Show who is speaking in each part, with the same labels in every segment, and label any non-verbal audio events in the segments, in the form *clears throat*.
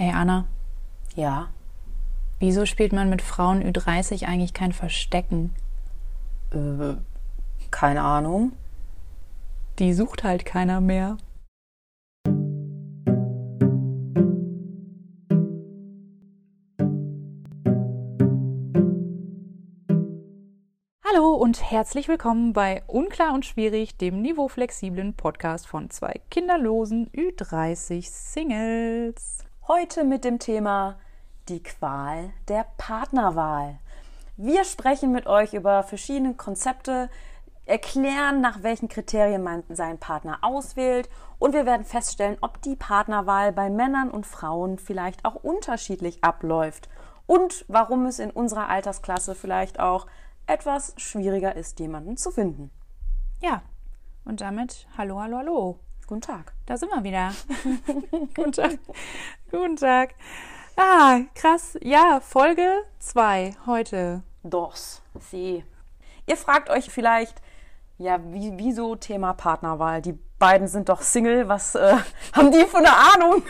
Speaker 1: Hey Anna,
Speaker 2: Ja.
Speaker 1: wieso spielt man mit Frauen Ü30 eigentlich kein Verstecken?
Speaker 2: Äh, keine Ahnung.
Speaker 1: Die sucht halt keiner mehr. Hallo und herzlich willkommen bei Unklar und Schwierig, dem niveauflexiblen Podcast von zwei kinderlosen Ü30 Singles.
Speaker 2: Heute mit dem Thema die Qual der Partnerwahl. Wir sprechen mit euch über verschiedene Konzepte, erklären, nach welchen Kriterien man seinen Partner auswählt und wir werden feststellen, ob die Partnerwahl bei Männern und Frauen vielleicht auch unterschiedlich abläuft und warum es in unserer Altersklasse vielleicht auch etwas schwieriger ist, jemanden zu finden.
Speaker 1: Ja, und damit hallo, hallo, hallo.
Speaker 2: Guten Tag.
Speaker 1: Da sind wir wieder. *laughs* Guten Tag. Guten Tag. Ah, krass. Ja, Folge 2 heute.
Speaker 2: Dos, sie. Ihr fragt euch vielleicht, ja, wie, wieso Thema Partnerwahl? Die beiden sind doch Single. Was äh, *laughs* haben die für eine Ahnung,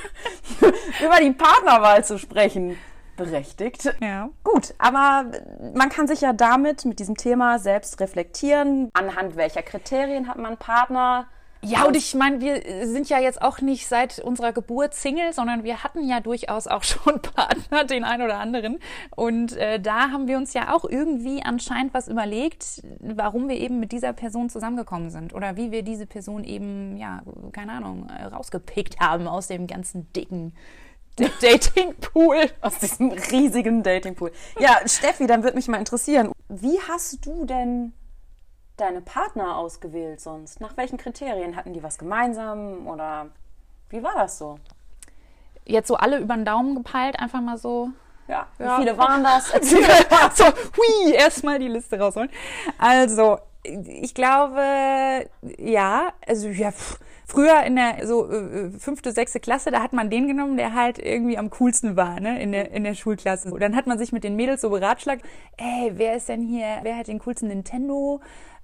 Speaker 2: *laughs* über die Partnerwahl zu sprechen? Berechtigt.
Speaker 1: Ja.
Speaker 2: Gut, aber man kann sich ja damit, mit diesem Thema selbst reflektieren. Anhand welcher Kriterien hat man einen Partner?
Speaker 1: Ja, und ich meine, wir sind ja jetzt auch nicht seit unserer Geburt Single, sondern wir hatten ja durchaus auch *laughs* schon Partner, den einen oder anderen. Und äh, da haben wir uns ja auch irgendwie anscheinend was überlegt, warum wir eben mit dieser Person zusammengekommen sind oder wie wir diese Person eben, ja, keine Ahnung, rausgepickt haben aus dem ganzen dicken *laughs* Datingpool.
Speaker 2: Aus diesem riesigen Datingpool. Ja, Steffi, dann würde mich mal interessieren, wie hast du denn deine Partner ausgewählt sonst? Nach welchen Kriterien hatten die was gemeinsam oder wie war das so?
Speaker 1: Jetzt so alle über den Daumen gepeilt, einfach mal so
Speaker 2: Ja, wie
Speaker 1: Ja.
Speaker 2: viele waren das? *laughs*
Speaker 1: So, hui, erstmal die Liste rausholen. Also, ich glaube, ja, also ja, früher in der so äh, fünfte, sechste Klasse, da hat man den genommen, der halt irgendwie am coolsten war, ne, in der, in der Schulklasse. Und dann hat man sich mit den Mädels so beratschlagt, ey, wer ist denn hier, wer hat den coolsten Nintendo?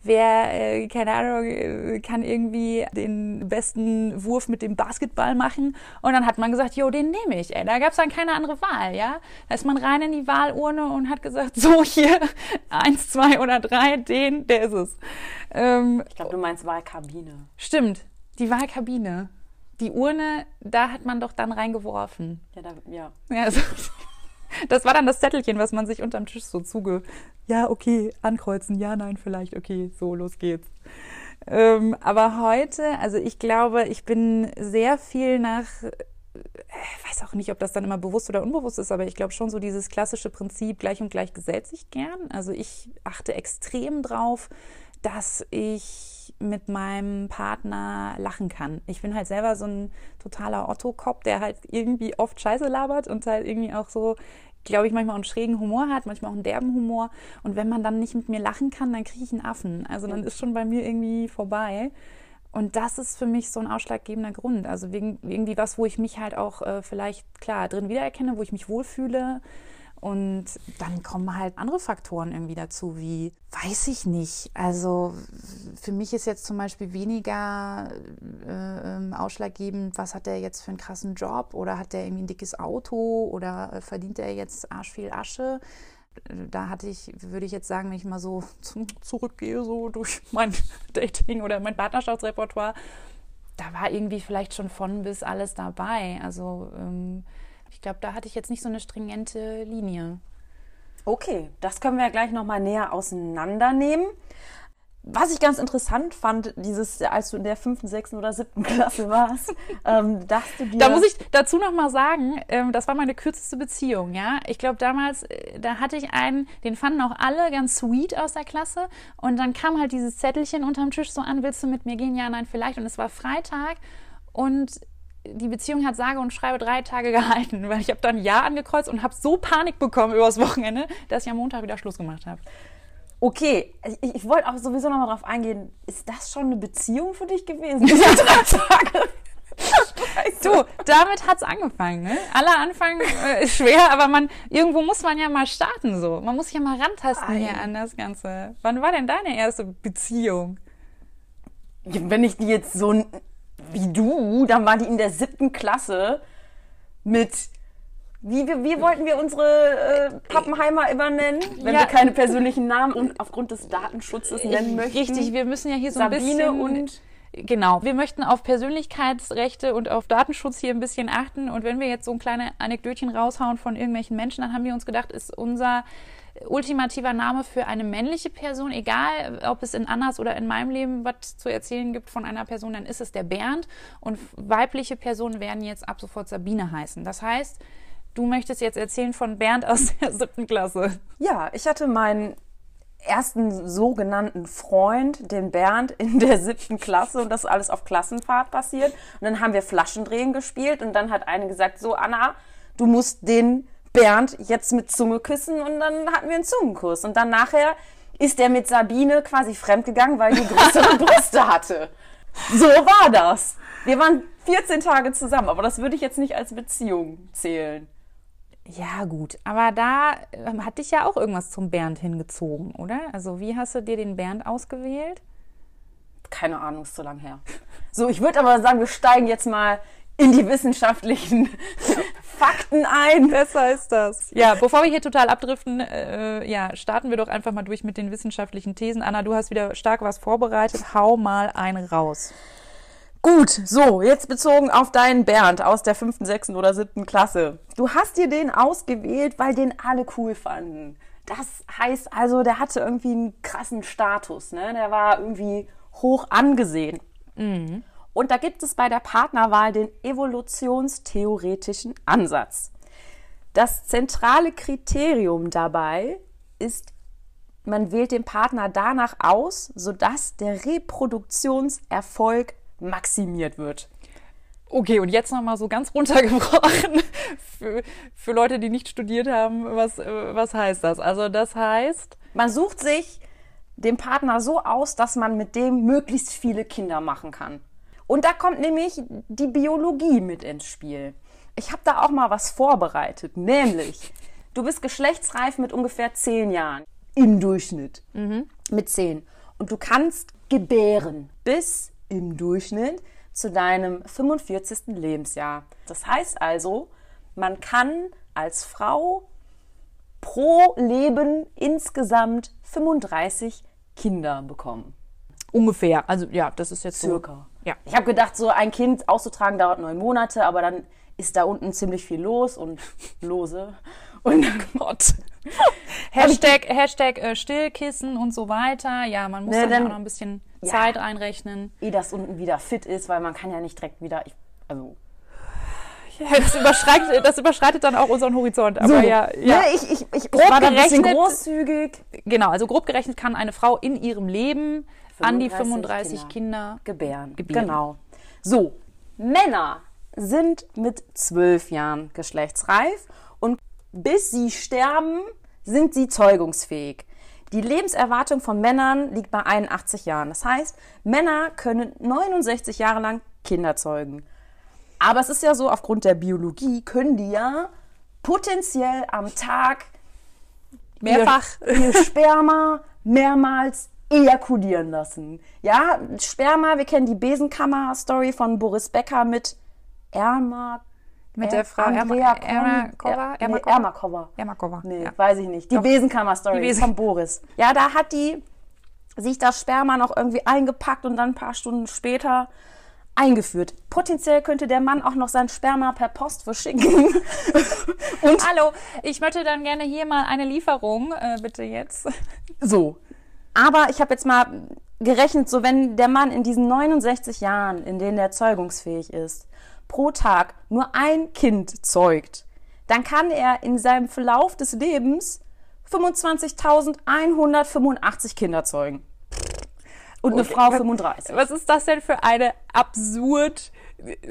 Speaker 1: Wer, äh, keine Ahnung, äh, kann irgendwie den besten Wurf mit dem Basketball machen? Und dann hat man gesagt, jo, den nehme ich, ey. Da gab es dann keine andere Wahl, ja. Da ist man rein in die Wahlurne und hat gesagt, *laughs* so hier, eins, zwei oder drei, den, der ist es. Ähm,
Speaker 2: Ich glaube, du meinst Wahlkabine.
Speaker 1: stimmt, die Wahlkabine. Die Urne, da hat man doch dann reingeworfen.
Speaker 2: Ja, da, ja.
Speaker 1: Ja, also, das war dann das Zettelchen, was man sich unterm Tisch so zuge. Ja, okay, ankreuzen, ja, nein, vielleicht, okay, so, los geht's. Ähm, aber heute, also ich glaube, ich bin sehr viel nach, äh, ich weiß auch nicht, ob das dann immer bewusst oder unbewusst ist, aber ich glaube schon so dieses klassische Prinzip, gleich und gleich gesellt sich gern. Also ich achte extrem drauf, dass ich mit meinem Partner lachen kann. Ich bin halt selber so ein totaler Otto-Kopf, der halt irgendwie oft Scheiße labert und halt irgendwie auch so, glaube ich, manchmal auch einen schrägen Humor hat, manchmal auch einen derben Humor. Und wenn man dann nicht mit mir lachen kann, dann kriege ich einen Affen. Also dann ist schon bei mir irgendwie vorbei. Und das ist für mich so ein ausschlaggebender Grund. Also wegen, irgendwie was, wo ich mich halt auch äh, vielleicht klar drin wiedererkenne, wo ich mich wohlfühle. Und dann kommen halt andere Faktoren irgendwie dazu, wie, weiß ich nicht. Also für mich ist jetzt zum Beispiel weniger äh, ähm, ausschlaggebend, was hat der jetzt für einen krassen Job oder hat der irgendwie ein dickes Auto oder äh, verdient er jetzt arsch viel Asche. Da hatte ich, würde ich jetzt sagen, wenn ich mal so zu, zurückgehe, so durch *laughs* mein Dating oder mein Partnerschaftsrepertoire, da war irgendwie vielleicht schon von bis alles dabei. Also ähm, ich glaube, da hatte ich jetzt nicht so eine stringente Linie.
Speaker 2: Okay, das können wir ja gleich nochmal näher auseinandernehmen. Was ich ganz interessant fand, dieses, als du in der fünften, sechsten oder siebten *laughs* Klasse warst, ähm, dass du dir.
Speaker 1: Da muss ich dazu noch mal sagen, ähm, das war meine kürzeste Beziehung, ja. Ich glaube damals, äh, da hatte ich einen, den fanden auch alle ganz sweet aus der Klasse und dann kam halt dieses Zettelchen unterm Tisch so an, willst du mit mir gehen? Ja, nein, vielleicht. Und es war Freitag und die Beziehung hat sage und schreibe drei Tage *laughs* gehalten, weil ich habe dann Ja angekreuzt und habe so Panik bekommen übers Wochenende, dass ich am Montag wieder Schluss gemacht habe.
Speaker 2: Okay, ich, ich wollte auch sowieso nochmal drauf eingehen. Ist das schon eine Beziehung für dich gewesen? *laughs* Diese drei Tage? *laughs*
Speaker 1: Du, damit hat's angefangen. Ne? Aller Anfang äh, ist schwer, aber man irgendwo muss man ja mal starten so. Man muss sich ja mal rantasten hier an das Ganze. Wann war denn deine erste Beziehung?
Speaker 2: Wenn ich die jetzt so wie du, dann war die in der siebten Klasse mit Wie, wie, wie wollten wir unsere äh, Pappenheimer immer nennen, wenn
Speaker 1: Ja.
Speaker 2: wir keine persönlichen Namen und aufgrund des Datenschutzes nennen möchten?
Speaker 1: Richtig, wir müssen ja hier so
Speaker 2: Sabine
Speaker 1: ein bisschen...
Speaker 2: und
Speaker 1: Genau, wir möchten auf Persönlichkeitsrechte und auf Datenschutz hier ein bisschen achten. Und wenn wir jetzt so ein kleines Anekdötchen raushauen von irgendwelchen Menschen, dann haben wir uns gedacht, ist unser ultimativer Name für eine männliche Person, egal ob es in Annas oder in meinem Leben was zu erzählen gibt von einer Person, dann ist es der Bernd. Und weibliche Personen werden jetzt ab sofort Sabine heißen. Das heißt, du möchtest jetzt erzählen von Bernd aus *laughs* der siebten Klasse.
Speaker 2: Ja, ich hatte meinen ersten sogenannten Freund, den Bernd, in der siebten Klasse und das ist alles auf Klassenfahrt passiert. Und dann haben wir Flaschendrehen gespielt und dann hat eine gesagt, so Anna, du musst den Bernd jetzt mit Zunge küssen und dann hatten wir einen Zungenkuss. Und dann nachher ist er mit Sabine quasi fremdgegangen, weil die größere *laughs* Brüste hatte. So war das. Wir waren 14 Tage zusammen, aber das würde ich jetzt nicht als Beziehung zählen.
Speaker 1: Ja, gut. Aber da ähm, hat dich ja auch irgendwas zum Bernd hingezogen, oder? Also, wie hast du dir den Bernd ausgewählt?
Speaker 2: Keine Ahnung, ist zu lang her. So, ich würde aber sagen, wir steigen jetzt mal in die wissenschaftlichen *laughs* Fakten ein.
Speaker 1: Besser ist das. Ja, bevor wir hier total abdriften, äh, ja, starten wir doch einfach mal durch mit den wissenschaftlichen Thesen. Anna, du hast wieder stark was vorbereitet. Hau mal eine raus.
Speaker 2: Gut, so, jetzt bezogen auf deinen Bernd aus der fünften, sechsten oder siebten Klasse. Du hast dir den ausgewählt, weil den alle cool fanden. Das heißt also, der hatte irgendwie einen krassen Status, ne? Der war irgendwie hoch angesehen. Und da gibt es bei der Partnerwahl den evolutionstheoretischen Ansatz. Das zentrale Kriterium dabei ist, man wählt den Partner danach aus, sodass der Reproduktionserfolg maximiert wird.
Speaker 1: Okay, und jetzt nochmal so ganz runtergebrochen *laughs* für, für Leute, die nicht studiert haben. Was, was heißt das? Also, das heißt,
Speaker 2: Man sucht sich den Partner so aus, dass man mit dem möglichst viele Kinder machen kann. Und da kommt nämlich die Biologie mit ins Spiel. Ich habe da auch mal was vorbereitet, nämlich du bist geschlechtsreif mit ungefähr zehn Jahren im Durchschnitt. Mit zehn. Und du kannst gebären bis im Durchschnitt zu deinem 45. Lebensjahr. Das heißt also, man kann als Frau pro Leben insgesamt 35 Kinder bekommen.
Speaker 1: ungefähr. Also, ja, das ist jetzt
Speaker 2: Circa.
Speaker 1: So. Ja.
Speaker 2: Ich habe gedacht, so ein Kind auszutragen dauert neun Monate, aber dann ist da unten ziemlich viel los und *laughs* lose. Und *laughs*
Speaker 1: Gott. *laughs* Hashtag, Hashtag äh, Stillkissen und so weiter. Ja, man muss
Speaker 2: Ne,
Speaker 1: dann, ja
Speaker 2: dann-
Speaker 1: auch noch ein bisschen
Speaker 2: Ja.
Speaker 1: Zeit einrechnen.
Speaker 2: eh das unten wieder fit ist, weil man kann ja nicht direkt wieder. Ich, also.
Speaker 1: Das überschreitet, das überschreitet dann auch unseren Horizont. Aber ja, ja.
Speaker 2: Ne, ich, ich, ich,
Speaker 1: Grob
Speaker 2: war da ein bisschen
Speaker 1: gerechnet-
Speaker 2: großzügig.
Speaker 1: Genau, also grob gerechnet kann eine Frau in ihrem Leben an die
Speaker 2: 35
Speaker 1: 35 Kinder.
Speaker 2: Gebären.
Speaker 1: Gebären.
Speaker 2: Genau. So, Männer sind mit zwölf Jahren geschlechtsreif und bis sie sterben, sind sie zeugungsfähig. Die Lebenserwartung von Männern liegt bei 81 Jahren. Das heißt, Männer können 69 Jahre lang Kinder zeugen. Aber es ist ja so, aufgrund der Biologie können die ja potenziell am Tag
Speaker 1: Mehrfach.
Speaker 2: ihr, ihr Sperma mehrmals ejakulieren lassen. Ja, Sperma, wir kennen die Besenkammer-Story von Boris Becker mit Erma.
Speaker 1: Mit
Speaker 2: Er-
Speaker 1: der Frau
Speaker 2: Andrea
Speaker 1: Erma- Ermakova?
Speaker 2: Er, nee,
Speaker 1: Ermakova?
Speaker 2: Ermakova. Nee,
Speaker 1: Ja.
Speaker 2: weiß ich nicht. Die Besenkammer-Story
Speaker 1: Besen-
Speaker 2: von Boris. Ja, da hat die sich das Sperma noch irgendwie eingepackt und dann ein paar Stunden später eingeführt. Potenziell könnte der Mann auch noch sein Sperma per Post verschicken. *laughs* und
Speaker 1: Hallo, ich möchte dann gerne hier mal eine Lieferung, äh, bitte jetzt.
Speaker 2: So. Aber ich habe jetzt mal gerechnet, so wenn der Mann in diesen 69 Jahren, in denen er zeugungsfähig ist, pro Tag nur ein Kind zeugt, dann kann er in seinem Verlauf des Lebens 25.185 Kinder zeugen. Und eine
Speaker 1: Okay,
Speaker 2: Frau
Speaker 1: was-
Speaker 2: 35.
Speaker 1: Was ist das denn für eine absurd,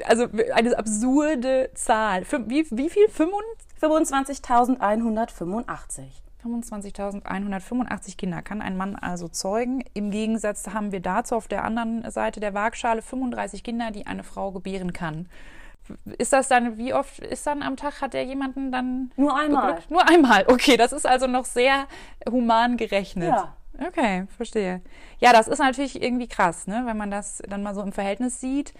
Speaker 1: also eine absurde Zahl? Wie, wie viel? 25
Speaker 2: 25.185.
Speaker 1: 25.185 Kinder kann ein Mann also zeugen. Im Gegensatz haben wir dazu auf der anderen Seite der Waagschale 35 Kinder, die eine Frau gebären kann. Ist das dann, wie oft ist dann am Tag, hat er jemanden dann
Speaker 2: Nur einmal.
Speaker 1: beglückt? Nur einmal, okay, das ist also noch sehr human gerechnet.
Speaker 2: Ja.
Speaker 1: Okay, verstehe. Ja, das ist natürlich irgendwie krass, ne, wenn man das dann mal so im Verhältnis sieht.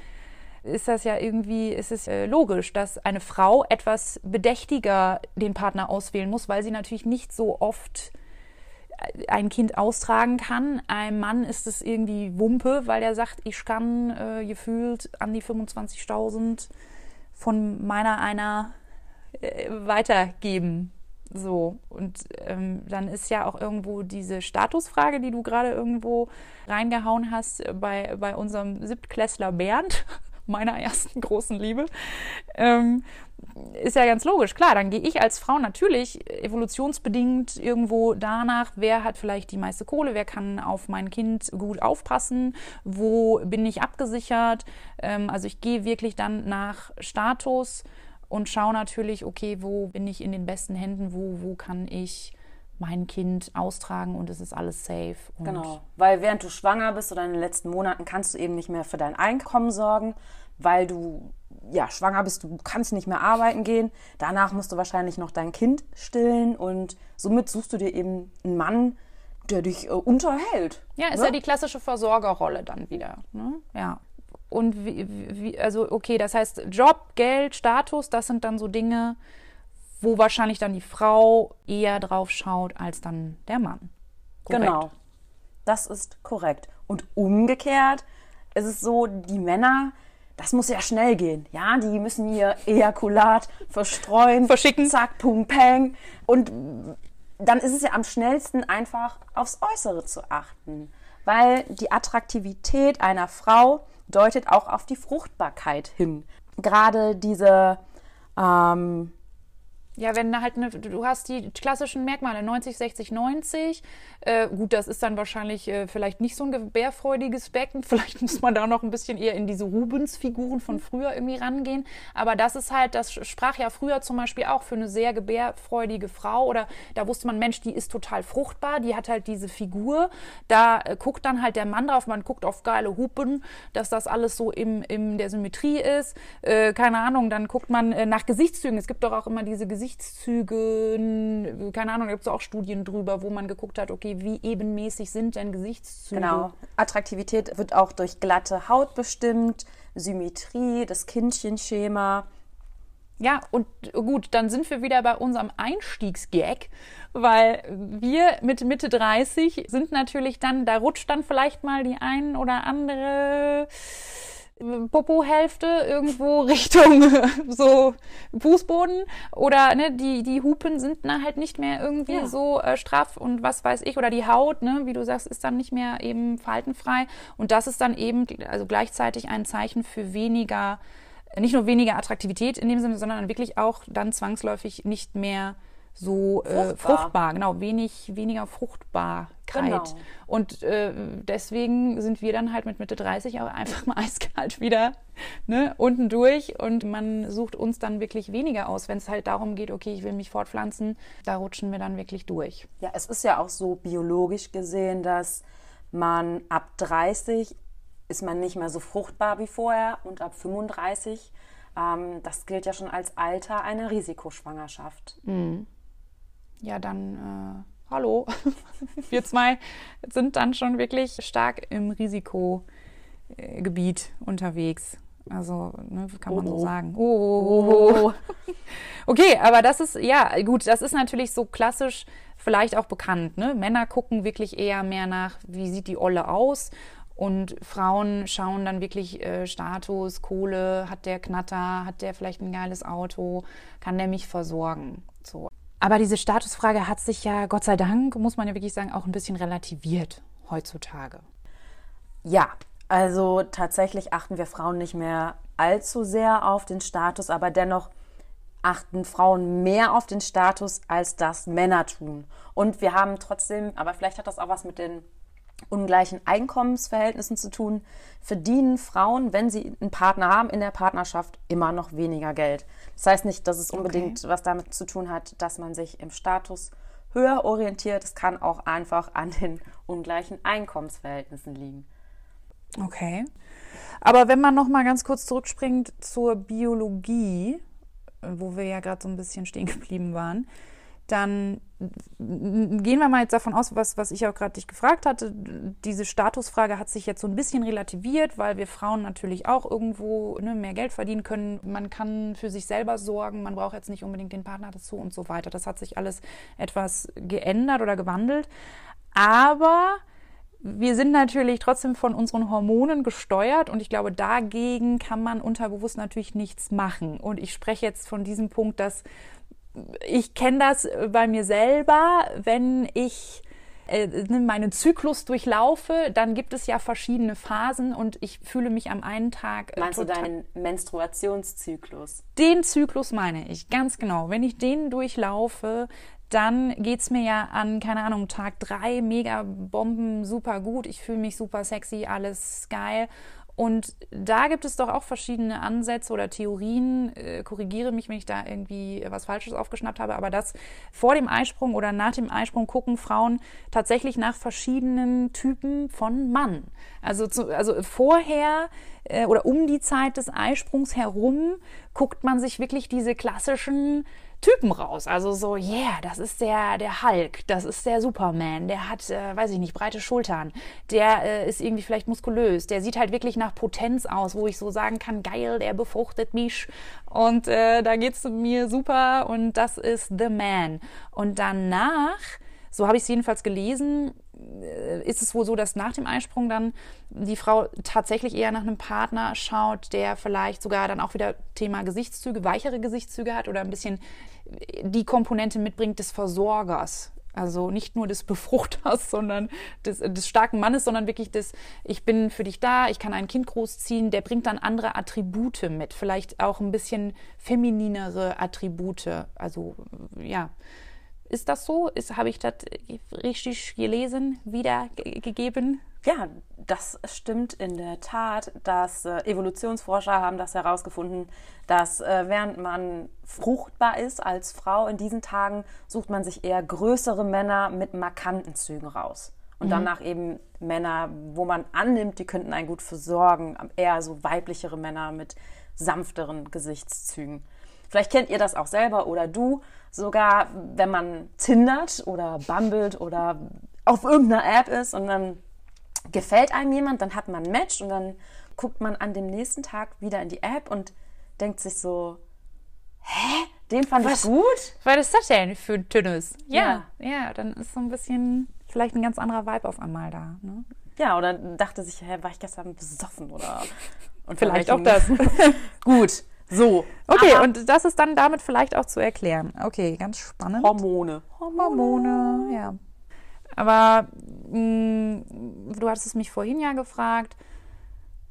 Speaker 1: Ist das ja irgendwie, ist es äh, logisch, dass eine Frau etwas bedächtiger den Partner auswählen muss, weil sie natürlich nicht so oft äh, ein Kind austragen kann. Ein Mann ist es irgendwie Wumpe, weil er sagt, ich kann äh, gefühlt an die 25.000 von meiner einer äh, weitergeben. So, und ähm, dann ist ja auch irgendwo diese Statusfrage, die du gerade irgendwo reingehauen hast bei, bei unserem Siebtklässler Bernd, *laughs* meiner ersten großen Liebe, ähm, ist ja ganz logisch. Klar, dann gehe ich als Frau natürlich evolutionsbedingt irgendwo danach, wer hat vielleicht die meiste Kohle, wer kann auf mein Kind gut aufpassen, wo bin ich abgesichert. Ähm, also ich gehe wirklich dann nach Status und schaue natürlich, okay, wo bin ich in den besten Händen, wo, wo kann ich mein Kind austragen und es ist alles safe.
Speaker 2: genau, weil während du schwanger bist oder in den letzten Monaten kannst du eben nicht mehr für dein Einkommen sorgen, weil du ja schwanger bist, du kannst nicht mehr arbeiten gehen. Danach musst du wahrscheinlich noch dein Kind stillen und somit suchst du dir eben einen Mann, der dich äh, unterhält.
Speaker 1: Ja, ist ne? ja die klassische Versorgerrolle dann wieder. Ne? Ja und wie, wie, also okay, das heißt Job, Geld, Status, das sind dann so Dinge, wo wahrscheinlich dann die Frau eher drauf schaut als dann der Mann.
Speaker 2: Korrekt. Genau. Das ist korrekt. Und umgekehrt ist es so, die Männer, das muss ja schnell gehen. Ja, die müssen ihr Ejakulat verstreuen, *laughs*
Speaker 1: verschicken,
Speaker 2: zack, pum, peng. Und dann ist es ja am schnellsten einfach aufs Äußere zu achten. Weil die Attraktivität einer Frau deutet auch auf die Fruchtbarkeit hin. Gerade diese ähm,
Speaker 1: ja, wenn halt eine, du hast die klassischen Merkmale 90, 60, 90. Äh, gut, das ist dann wahrscheinlich äh, vielleicht nicht so ein gebärfreudiges Becken. *laughs* Vielleicht muss man da noch ein bisschen eher in diese Rubens-Figuren von früher irgendwie rangehen. Aber das ist halt, das sprach ja früher zum Beispiel auch für eine sehr gebärfreudige Frau. Oder da wusste man, Mensch, die ist total fruchtbar, die hat halt diese Figur. Da äh, guckt dann halt der Mann drauf, man guckt auf geile Hupen, dass das alles so im, in der Symmetrie ist. Äh, keine Ahnung, dann guckt man äh, nach Gesichtszügen. Es gibt doch auch immer diese Gesichtszüge Gesichtszügen, keine Ahnung, da gibt es auch Studien drüber, wo man geguckt hat, okay, wie ebenmäßig sind denn Gesichtszüge?
Speaker 2: Genau. Attraktivität wird auch durch glatte Haut bestimmt, Symmetrie, das Kindchenschema.
Speaker 1: Ja, und gut, dann sind wir wieder bei unserem Einstiegsgag, weil wir mit Mitte 30 sind natürlich dann, da rutscht dann vielleicht mal die ein oder andere Popo-Hälfte irgendwo *laughs* Richtung so Fußboden oder ne, die, die Hupen sind dann halt nicht mehr irgendwie ja. so äh, straff und was weiß ich oder die Haut, ne, wie du sagst, ist dann nicht mehr eben faltenfrei und das ist dann eben also gleichzeitig ein Zeichen für weniger, nicht nur weniger Attraktivität in dem Sinne, sondern wirklich auch dann zwangsläufig nicht mehr so fruchtbar. Äh, fruchtbar, genau, wenig, weniger Fruchtbarkeit. Genau. Und äh, deswegen sind wir dann halt mit Mitte 30 auch einfach mal eiskalt wieder ne, unten durch und man sucht uns dann wirklich weniger aus, wenn es halt darum geht, okay, ich will mich fortpflanzen, da rutschen wir dann wirklich durch.
Speaker 2: Ja, es ist ja auch so biologisch gesehen, dass man ab 30 ist man nicht mehr so fruchtbar wie vorher und ab 35 ähm, das gilt ja schon als Alter einer Risikoschwangerschaft.
Speaker 1: Mhm ja, dann äh, hallo. *laughs* Wir zwei sind dann schon wirklich stark im Risikogebiet unterwegs. Also, ne, kann man oh, so sagen. Oh, oh, oh, *laughs* Okay, aber das ist, ja, gut, das ist natürlich so klassisch vielleicht auch bekannt. Ne? Männer gucken wirklich eher mehr nach, wie sieht die Olle aus. Und Frauen schauen dann wirklich äh, Status, Kohle, hat der Knatter, hat der vielleicht ein geiles Auto, kann der mich versorgen. So. Aber diese Statusfrage hat sich ja, Gott sei Dank, muss man ja wirklich sagen, auch ein bisschen relativiert heutzutage.
Speaker 2: Ja, also tatsächlich achten wir Frauen nicht mehr allzu sehr auf den Status, aber dennoch achten Frauen mehr auf den Status, als das Männer tun. Und wir haben trotzdem, aber vielleicht hat das auch was mit den ungleichen Einkommensverhältnissen zu tun, verdienen Frauen, wenn sie einen Partner haben, in der Partnerschaft immer noch weniger Geld. Das heißt nicht, dass es unbedingt okay. was damit zu tun hat, dass man sich im Status höher orientiert. Es kann auch einfach an den ungleichen Einkommensverhältnissen liegen.
Speaker 1: Okay. Aber wenn man noch mal ganz kurz zurückspringt zur Biologie, wo wir ja gerade so ein bisschen stehen geblieben waren, dann gehen wir mal jetzt davon aus, was, was ich auch gerade dich gefragt hatte. Diese Statusfrage hat sich jetzt so ein bisschen relativiert, weil wir Frauen natürlich auch irgendwo ne, mehr Geld verdienen können. Man kann für sich selber sorgen, man braucht jetzt nicht unbedingt den Partner dazu und so weiter. Das hat sich alles etwas geändert oder gewandelt. Aber wir sind natürlich trotzdem von unseren Hormonen gesteuert und ich glaube, dagegen kann man unterbewusst natürlich nichts machen. Und ich spreche jetzt von diesem Punkt, dass ich kenne das bei mir selber, wenn ich äh, ne, meinen Zyklus durchlaufe, dann gibt es ja verschiedene Phasen und ich fühle mich am einen Tag.
Speaker 2: Äh, Meinst du deinen Menstruationszyklus?
Speaker 1: Den Zyklus meine ich, ganz genau. Wenn ich den durchlaufe, dann geht es mir ja an, keine Ahnung, Tag drei mega Bomben, super gut, ich fühle mich super sexy, alles geil. Und da gibt es doch auch verschiedene Ansätze oder Theorien. Äh, korrigiere mich, wenn ich da irgendwie was Falsches aufgeschnappt habe. Aber dass vor dem Eisprung oder nach dem Eisprung gucken Frauen tatsächlich nach verschiedenen Typen von Mann. Also, zu, also vorher äh, oder um die Zeit des Eisprungs herum guckt man sich wirklich diese klassischen Typen raus. Also so, yeah, das ist der, der Hulk, das ist der Superman, der hat, äh, weiß ich nicht, breite Schultern, der äh, ist irgendwie vielleicht muskulös, der sieht halt wirklich nach Potenz aus, wo ich so sagen kann, geil, der befruchtet mich und äh, da geht's mir super und das ist The Man. Und danach so habe ich es jedenfalls gelesen, ist es wohl so, dass nach dem Einsprung dann die Frau tatsächlich eher nach einem Partner schaut, der vielleicht sogar dann auch wieder Thema Gesichtszüge, weichere Gesichtszüge hat oder ein bisschen die Komponente mitbringt des Versorgers. Also nicht nur des Befruchters, *laughs* sondern des, des, starken Mannes, sondern wirklich des, ich bin für dich da, ich kann ein Kind großziehen, der bringt dann andere Attribute mit, vielleicht auch ein bisschen femininere Attribute. Also ja, ist das so? Habe ich das richtig gelesen, wiedergegeben?
Speaker 2: Ja, das stimmt in der Tat. Dass äh, Evolutionsforscher haben das herausgefunden, dass äh, während man fruchtbar ist als Frau in diesen Tagen, sucht man sich eher größere Männer mit markanten Zügen raus. Und mhm. danach eben Männer, wo man annimmt, die könnten einen gut versorgen, eher so weiblichere Männer mit sanfteren Gesichtszügen. Vielleicht kennt ihr das auch selber oder du, sogar wenn man tindert oder bumbelt oder auf irgendeiner App ist und dann gefällt einem jemand, dann hat man ein Match und dann guckt man an dem nächsten Tag wieder in die App und denkt sich so, hä? Den fand Was? ich gut?
Speaker 1: Was ist das denn für ein Tünnes? Ja, ja, ja, dann ist so ein bisschen vielleicht ein ganz anderer Vibe auf einmal da. Ne?
Speaker 2: Ja, oder dachte sich, hä, war ich gestern besoffen oder *laughs*
Speaker 1: und vielleicht auch das. *laughs* *laughs*
Speaker 2: gut. So.
Speaker 1: Okay, aber und das ist dann damit vielleicht auch zu erklären. Okay, ganz spannend.
Speaker 2: Hormone.
Speaker 1: Hormone, ja. Aber mh, mm, du hattest es mich vorhin ja gefragt,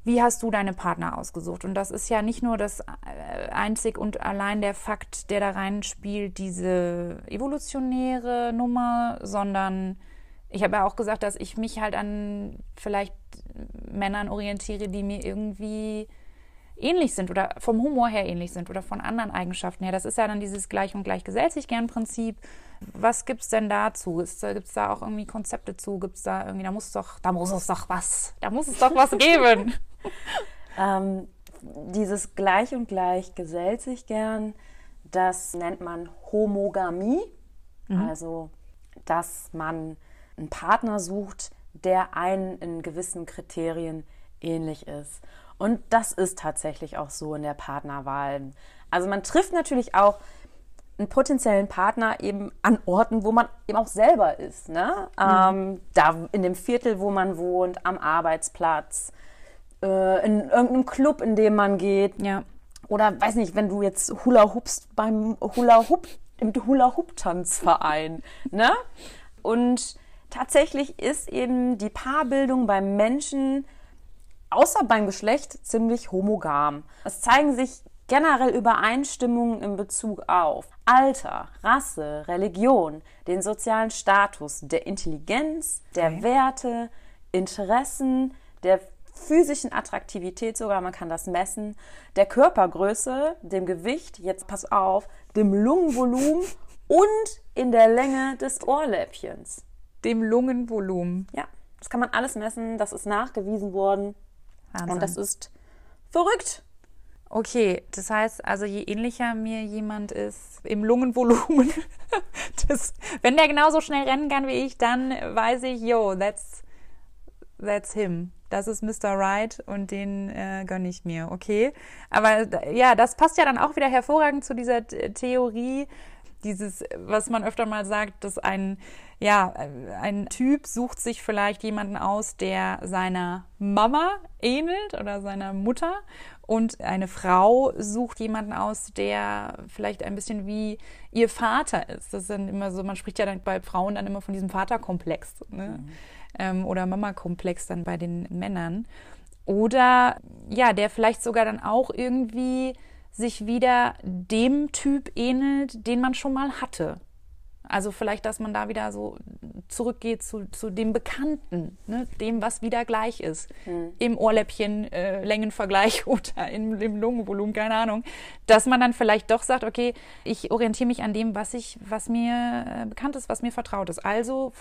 Speaker 1: wie hast du deine Partner ausgesucht? Und das ist ja nicht nur das äh, einzig und allein der Fakt, der da reinspielt, diese evolutionäre Nummer, sondern ich habe ja auch gesagt, dass ich mich halt an vielleicht Männern orientiere, die mir irgendwie ähnlich sind oder vom Humor her ähnlich sind oder von anderen Eigenschaften her. Das ist ja dann dieses Gleich und Gleich gesellt sich gern Prinzip. Was gibt es denn dazu? Gibt es da auch irgendwie Konzepte zu? Gibt es da irgendwie, da muss es doch, da muss es doch was, da muss es doch was *laughs* geben.
Speaker 2: ähm, dieses Gleich und Gleich gesellt sich gern, das nennt man Homogamie. Mhm. Also, dass man einen Partner sucht, der einen in gewissen Kriterien ähnlich ist. Und das ist tatsächlich auch so in der Partnerwahl. Also man trifft natürlich auch einen potenziellen Partner eben an Orten, wo man eben auch selber ist. Ne? Mhm. Ähm, da in dem Viertel, wo man wohnt, am Arbeitsplatz, äh, in irgendeinem Club, in dem man geht.
Speaker 1: Ja.
Speaker 2: Oder weiß nicht, wenn du jetzt Hula Hoopst beim Hula Hoop, im Hula Hoop Tanzverein. ne? Und tatsächlich ist eben die Paarbildung beim Menschen außer beim Geschlecht ziemlich homogam. Es zeigen sich generell Übereinstimmungen in Bezug auf Alter, Rasse, Religion, den sozialen Status, der Intelligenz, der okay. Werte, Interessen, der physischen Attraktivität sogar, man kann das messen, der Körpergröße, dem Gewicht, jetzt pass auf, dem Lungenvolumen und in der Länge des Ohrläppchens.
Speaker 1: Dem Lungenvolumen.
Speaker 2: Ja, das kann man alles messen, das ist nachgewiesen worden. Wahnsinn. Und das ist verrückt.
Speaker 1: Okay, das heißt, also je ähnlicher mir jemand ist im Lungenvolumen, *laughs* das, wenn der genauso schnell rennen kann wie ich, dann weiß ich, yo, that's, that's him. Das ist Mr. Right und den äh, gönne ich mir, okay? Aber ja, das passt ja dann auch wieder hervorragend zu dieser Theorie, dieses, was man öfter mal sagt, dass ein, ja, ein Typ sucht sich vielleicht jemanden aus, der seiner Mama ähnelt oder seiner Mutter und eine Frau sucht jemanden aus, der vielleicht ein bisschen wie ihr Vater ist. Das ist dann immer so, man spricht ja dann bei Frauen dann immer von diesem Vaterkomplex ne? Mhm. Ähm, oder Mama-Komplex dann bei den Männern. Oder ja, der vielleicht sogar dann auch irgendwie sich wieder dem Typ ähnelt, den man schon mal hatte. Also vielleicht, dass man da wieder so zurückgeht zu, zu dem Bekannten, ne? dem, was wieder gleich ist. Hm. Im Ohrläppchen äh, Längenvergleich *laughs* oder im, im Lungenvolumen, keine Ahnung. Dass man dann vielleicht doch sagt, okay, ich orientiere mich an dem, was ich, was mir äh, bekannt ist, was mir vertraut ist. Also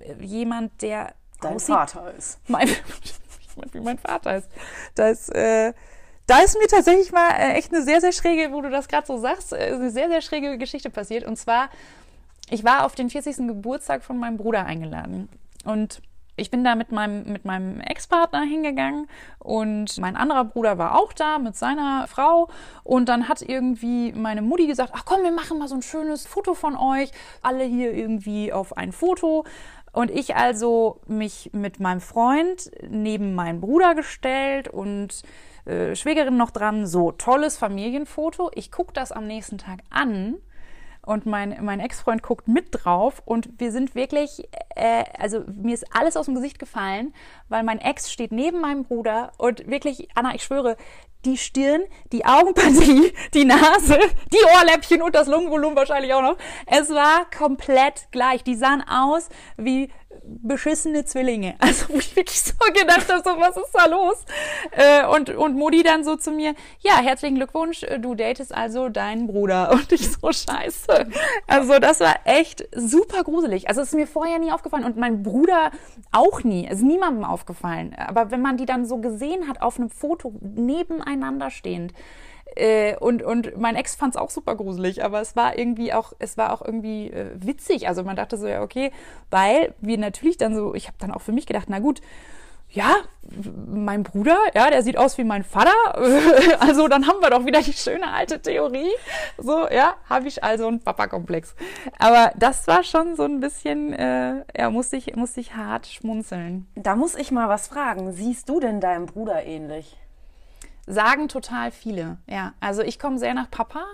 Speaker 1: äh, jemand, der
Speaker 2: dein aussieht, Vater ist.
Speaker 1: Mein, *laughs* wie mein Vater ist. Das äh, da ist mir tatsächlich mal äh, echt eine sehr, sehr schräge, wo du das gerade so sagst, äh, eine sehr, sehr schräge Geschichte passiert. Und zwar ich war auf den 40. Geburtstag von meinem Bruder eingeladen. Und ich bin da mit meinem, mit meinem Ex-Partner hingegangen und mein anderer Bruder war auch da mit seiner Frau. Und dann hat irgendwie meine Mutti gesagt, ach komm, wir machen mal so ein schönes Foto von euch. Alle hier irgendwie auf ein Foto. Und ich also mich mit meinem Freund neben meinen Bruder gestellt und äh, Schwägerin noch dran. So, tolles Familienfoto. Ich gucke das am nächsten Tag an und mein, mein Ex-Freund guckt mit drauf und wir sind wirklich, äh, also mir ist alles aus dem Gesicht gefallen, weil mein Ex steht neben meinem Bruder und wirklich, Anna, ich schwöre, die Stirn, die Augenpartie, *laughs* die Nase, die Ohrläppchen und das Lungenvolumen wahrscheinlich auch noch. Es war komplett gleich. Die sahen aus wie beschissene Zwillinge. *laughs* Also wo ich wirklich so gedacht habe, so, was ist da los? Äh, und, und Modi dann so zu mir, ja, herzlichen Glückwunsch, äh, du datest also deinen Bruder. *laughs* Und ich so, scheiße. Also das war echt super gruselig. Also es ist mir vorher nie aufgefallen und mein Bruder auch nie. Es ist niemandem aufgefallen. Aber wenn man die dann so gesehen hat auf einem Foto nebeneinander stehend, äh, und, und mein Ex fand es auch super gruselig, aber es war irgendwie auch, es war auch irgendwie äh, witzig. Also man dachte so, ja, okay, weil wir natürlich dann so, ich habe dann auch für mich gedacht, na gut, ja, mein Bruder, ja, der sieht aus wie mein Vater. *laughs* Also dann haben wir doch wieder die schöne alte Theorie. So, ja, habe ich also einen Papa-Komplex. Aber das war schon so ein bisschen, äh, ja, musste ich, musste ich hart schmunzeln.
Speaker 2: Da muss ich mal was fragen. Siehst du denn deinem Bruder ähnlich?
Speaker 1: Sagen total viele, ja. Also ich komme sehr nach Papa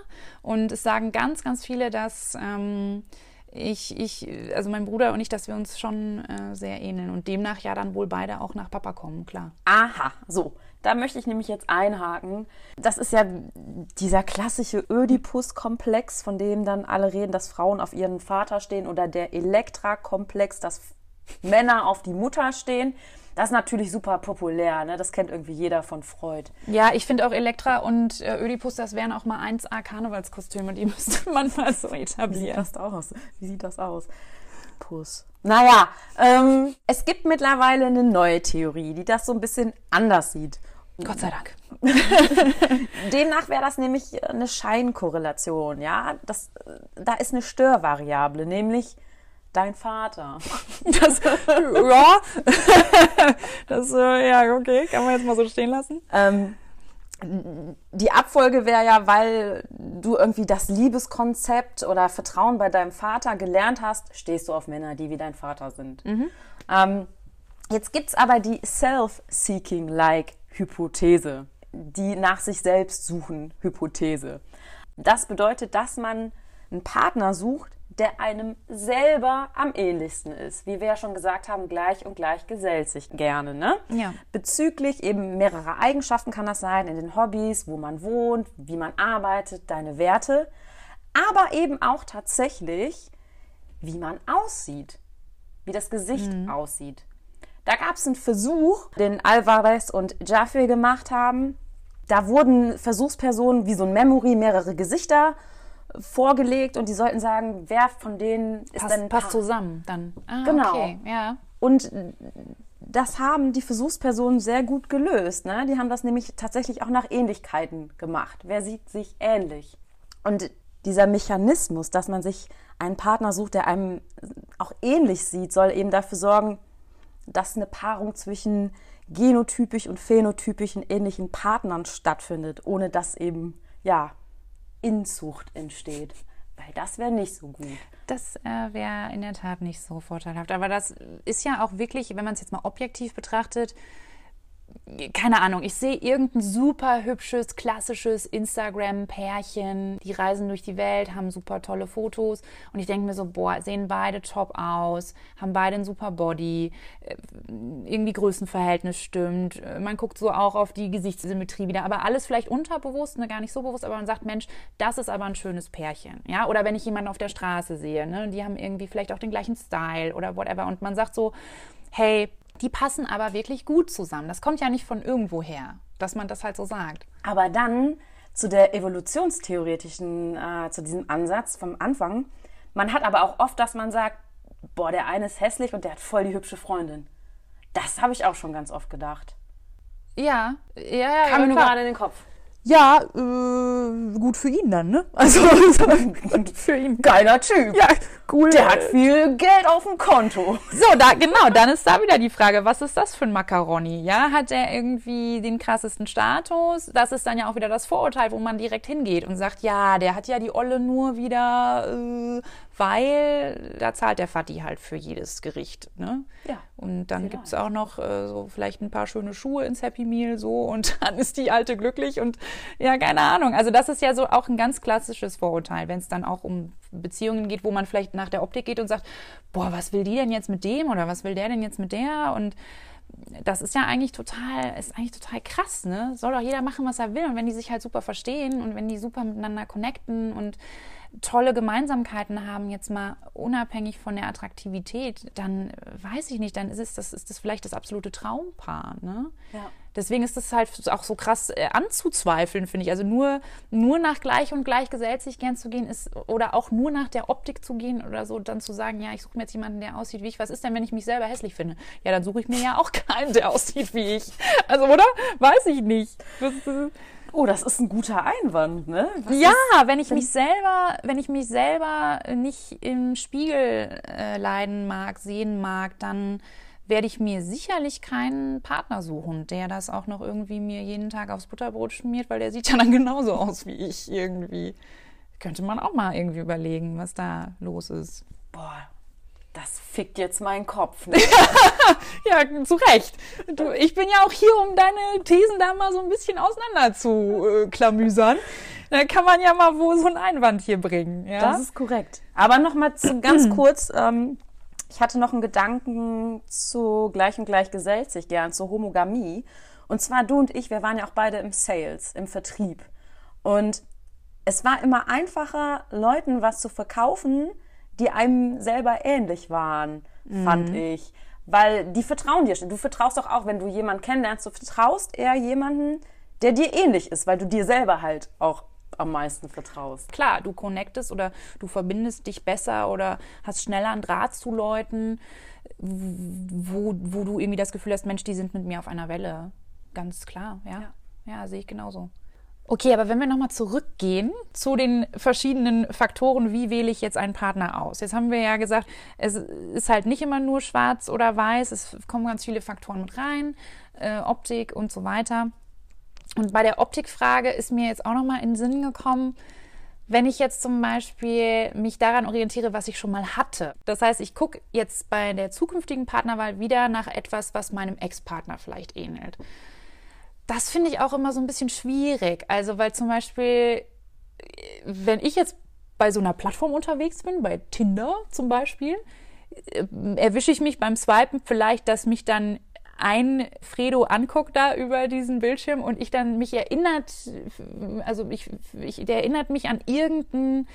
Speaker 1: und es sagen ganz, ganz viele, dass ähm, ich, ich, also mein Bruder und ich, dass wir uns schon äh, sehr ähneln und demnach ja dann wohl beide auch nach Papa kommen, klar.
Speaker 2: Aha, so. Da möchte ich nämlich jetzt einhaken. Das ist ja dieser klassische Ödipus-Komplex, von dem dann alle reden, dass Frauen auf ihren Vater stehen oder der Elektra-Komplex, dass Männer auf die Mutter stehen. Das ist natürlich super populär, ne? Das kennt irgendwie jeder von Freud.
Speaker 1: Ja, ich finde auch Elektra und äh, Ödipus, das wären auch mal 1A Karnevalskostüme, die *laughs* müsste man mal so etablieren.
Speaker 2: Wie sieht das aus? Wie sieht das aus? Puss. Naja, ähm, es gibt mittlerweile eine neue Theorie, die das so ein bisschen anders sieht.
Speaker 1: Gott sei Dank. *laughs*
Speaker 2: Demnach wäre das nämlich eine Scheinkorrelation, ja. Das, da ist eine Störvariable, nämlich dein Vater. *laughs*
Speaker 1: Das, ja, *laughs* das, äh, ja, okay, kann man jetzt mal so stehen lassen.
Speaker 2: Ähm, die Abfolge wäre ja, weil du irgendwie das Liebeskonzept oder Vertrauen bei deinem Vater gelernt hast, stehst du auf Männer, die wie dein Vater sind. Mhm. Ähm, jetzt gibt's aber die Self-Seeking-like-Hypothese, die nach sich selbst suchen Hypothese. Das bedeutet, dass man einen Partner sucht, der einem selber am ähnlichsten ist. Wie wir ja schon gesagt haben, gleich und gleich gesellt sich gerne. Ne?
Speaker 1: Ja.
Speaker 2: Bezüglich eben mehrerer Eigenschaften kann das sein, in den Hobbys, wo man wohnt, wie man arbeitet, deine Werte. Aber eben auch tatsächlich, wie man aussieht, wie das Gesicht mhm. aussieht. Da gab es einen Versuch, den Alvarez und Jaffe gemacht haben. Da wurden Versuchspersonen wie so ein Memory mehrere Gesichter vorgelegt und die sollten sagen, wer von denen ist
Speaker 1: passt,
Speaker 2: denn
Speaker 1: passt zusammen dann.
Speaker 2: Ah, genau.
Speaker 1: Okay, ja.
Speaker 2: Und das haben die Versuchspersonen sehr gut gelöst. Ne? Die haben das nämlich tatsächlich auch nach Ähnlichkeiten gemacht. Wer sieht sich ähnlich? Und dieser Mechanismus, dass man sich einen Partner sucht, der einem auch ähnlich sieht, soll eben dafür sorgen, dass eine Paarung zwischen genotypisch und phänotypischen ähnlichen Partnern stattfindet, ohne dass eben ja Inzucht entsteht. Weil das wäre nicht so gut.
Speaker 1: Das äh, wäre in der Tat nicht so vorteilhaft. Aber das ist ja auch wirklich, wenn man es jetzt mal objektiv betrachtet, keine Ahnung, ich sehe irgendein super hübsches, klassisches Instagram-Pärchen, die reisen durch die Welt, haben super tolle Fotos. Und ich denke mir so, boah, sehen beide top aus, haben beide einen super Body, äh, irgendwie Größenverhältnis stimmt, äh, man guckt so auch auf die Gesichtssymmetrie wieder, aber alles vielleicht unterbewusst, ne, gar nicht so bewusst, aber man sagt, Mensch, das ist aber ein schönes Pärchen, ja, oder wenn ich jemanden auf der Straße sehe, ne, die haben irgendwie vielleicht auch den gleichen Style oder whatever. Und man sagt so, hey, die passen aber wirklich gut zusammen. Das kommt ja nicht von irgendwo her, dass man das halt so sagt.
Speaker 2: Aber dann zu der evolutionstheoretischen, äh, zu diesem Ansatz vom Anfang. Man hat aber auch oft, dass man sagt, boah, der eine ist hässlich und der hat voll die hübsche Freundin. Das habe ich auch schon ganz oft gedacht.
Speaker 1: Ja, ja, ja.
Speaker 2: Kam mir nur gerade in den Kopf.
Speaker 1: Ja, äh, gut für ihn dann, ne? *laughs* Also
Speaker 2: für ihn. Geiler Typ.
Speaker 1: Ja, cool.
Speaker 2: Der hat viel Geld auf dem Konto.
Speaker 1: So, da genau, dann ist da wieder die Frage, was ist das für ein Macaroni? Ja, hat der irgendwie den krassesten Status? Das ist dann ja auch wieder das Vorurteil, wo man direkt hingeht und sagt, ja, der hat ja die Olle nur wieder äh, weil da zahlt der Fatti halt für jedes Gericht. Ne?
Speaker 2: Ja.
Speaker 1: Und dann gibt es auch noch äh, so vielleicht ein paar schöne Schuhe ins Happy Meal so *laughs* und dann ist die Alte glücklich und ja, keine Ahnung. Also das ist ja so auch ein ganz klassisches Vorurteil, wenn es dann auch um Beziehungen geht, wo man vielleicht nach der Optik geht und sagt, boah, was will die denn jetzt mit dem oder was will der denn jetzt mit der und das ist ja eigentlich total, ist eigentlich total krass, ne? Soll doch jeder machen, was er will. Und wenn die sich halt super verstehen und wenn die super miteinander connecten und tolle Gemeinsamkeiten haben, jetzt mal unabhängig von der Attraktivität, dann weiß ich nicht, dann ist es das, ist das vielleicht das absolute Traumpaar. Ne?
Speaker 2: Ja.
Speaker 1: Deswegen ist das halt auch so krass äh, anzuzweifeln, finde ich. Also nur, nur nach gleich und gleich sich gern zu gehen ist oder auch nur nach der Optik zu gehen oder so, dann zu sagen, ja, ich suche mir jetzt jemanden, der aussieht wie ich. Was ist denn, wenn ich mich selber hässlich finde? Ja, dann suche ich mir ja auch *laughs* keinen, der aussieht wie ich. Also, oder? Weiß ich nicht. Das, das,
Speaker 2: Oh, das ist ein guter Einwand, ne?
Speaker 1: Was ja, ist, wenn ich mich selber, wenn ich mich selber nicht im Spiegel äh, leiden mag, sehen mag, dann werde ich mir sicherlich keinen Partner suchen, der das auch noch irgendwie mir jeden Tag aufs Butterbrot schmiert, weil der sieht ja dann genauso aus wie ich irgendwie. Könnte man auch mal irgendwie überlegen, was da los ist.
Speaker 2: Boah, das fickt jetzt meinen Kopf. Ne? *laughs*
Speaker 1: ja, zu Recht. Du, ich bin ja auch hier, um deine Thesen da mal so ein bisschen auseinander zu äh, klamüsern. Da kann man ja mal wo so einen Einwand hier bringen. Ja?
Speaker 2: Das ist korrekt. Aber noch mal zu, ganz *clears throat* kurz. Ähm, ich hatte noch einen Gedanken zu Gleich und Gleich gesellt sich gern, zur Homogamie. Und zwar du und ich, wir waren ja auch beide im Sales, im Vertrieb. Und es war immer einfacher, Leuten was zu verkaufen, die einem selber ähnlich waren, mhm. fand ich. Weil die vertrauen dir. Du vertraust doch auch, wenn du jemanden kennenlernst, du vertraust eher jemanden, der dir ähnlich ist, weil du dir selber halt auch am meisten vertraust.
Speaker 1: Klar, du connectest oder du verbindest dich besser oder hast schneller einen Draht zu Leuten, wo, wo du irgendwie das Gefühl hast, Mensch, die sind mit mir auf einer Welle. Ganz klar, ja. Ja, ja sehe ich genauso. Okay, aber wenn wir nochmal zurückgehen zu den verschiedenen Faktoren, wie wähle ich jetzt einen Partner aus? Jetzt haben wir ja gesagt, es ist halt nicht immer nur schwarz oder weiß, es kommen ganz viele Faktoren mit rein, äh, Optik und so weiter. Und bei der Optikfrage ist mir jetzt auch nochmal in den Sinn gekommen, wenn ich jetzt zum Beispiel mich daran orientiere, was ich schon mal hatte. Das heißt, ich gucke jetzt bei der zukünftigen Partnerwahl wieder nach etwas, was meinem Ex-Partner vielleicht ähnelt das finde ich auch immer so ein bisschen schwierig. Also, weil zum Beispiel, wenn ich jetzt bei so einer Plattform unterwegs bin, bei Tinder zum Beispiel, äh, erwische ich mich beim Swipen vielleicht, dass mich dann ein Fredo anguckt da über diesen Bildschirm und ich dann mich erinnert, also ich, ich der erinnert mich an irgendeinen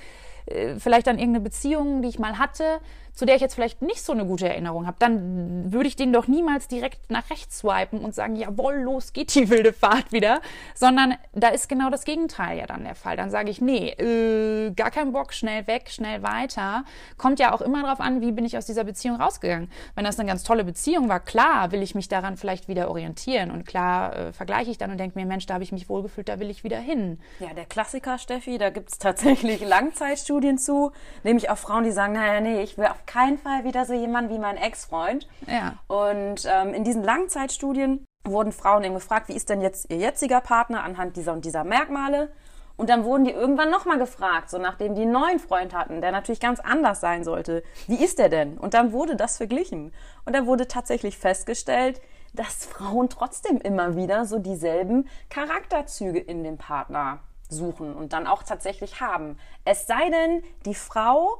Speaker 1: äh, vielleicht an irgendeine Beziehung, die ich mal hatte, zu der ich jetzt vielleicht nicht so eine gute Erinnerung habe, dann würde ich den doch niemals direkt nach rechts swipen und sagen, jawohl, los geht die wilde Fahrt wieder, sondern da ist genau das Gegenteil ja dann der Fall. Dann sage ich, nee, äh, gar keinen Bock, schnell weg, schnell weiter. Kommt ja auch immer darauf an, wie bin ich aus dieser Beziehung rausgegangen. Wenn das eine ganz tolle Beziehung war, klar, will ich mich daran vielleicht wieder orientieren und klar äh, vergleiche ich dann und denke mir, Mensch, da habe ich mich wohlgefühlt, da will ich wieder hin.
Speaker 2: Ja, der Klassiker, Steffi, da gibt es tatsächlich *laughs* Langzeitstudien zu, nämlich auch Frauen, die sagen, naja, nee, ich will auf keinen Fall wieder so jemand wie mein Ex-Freund.
Speaker 1: Ja.
Speaker 2: Und ähm, in diesen Langzeitstudien wurden Frauen eben gefragt, wie ist denn jetzt ihr jetziger Partner anhand dieser und dieser Merkmale? Und dann wurden die irgendwann nochmal gefragt, so nachdem die einen neuen Freund hatten, der natürlich ganz anders sein sollte. Wie ist der denn? Und dann wurde das verglichen. Und dann wurde tatsächlich festgestellt, dass Frauen trotzdem immer wieder so dieselben Charakterzüge in dem Partner suchen und dann auch tatsächlich haben. Es sei denn, die Frau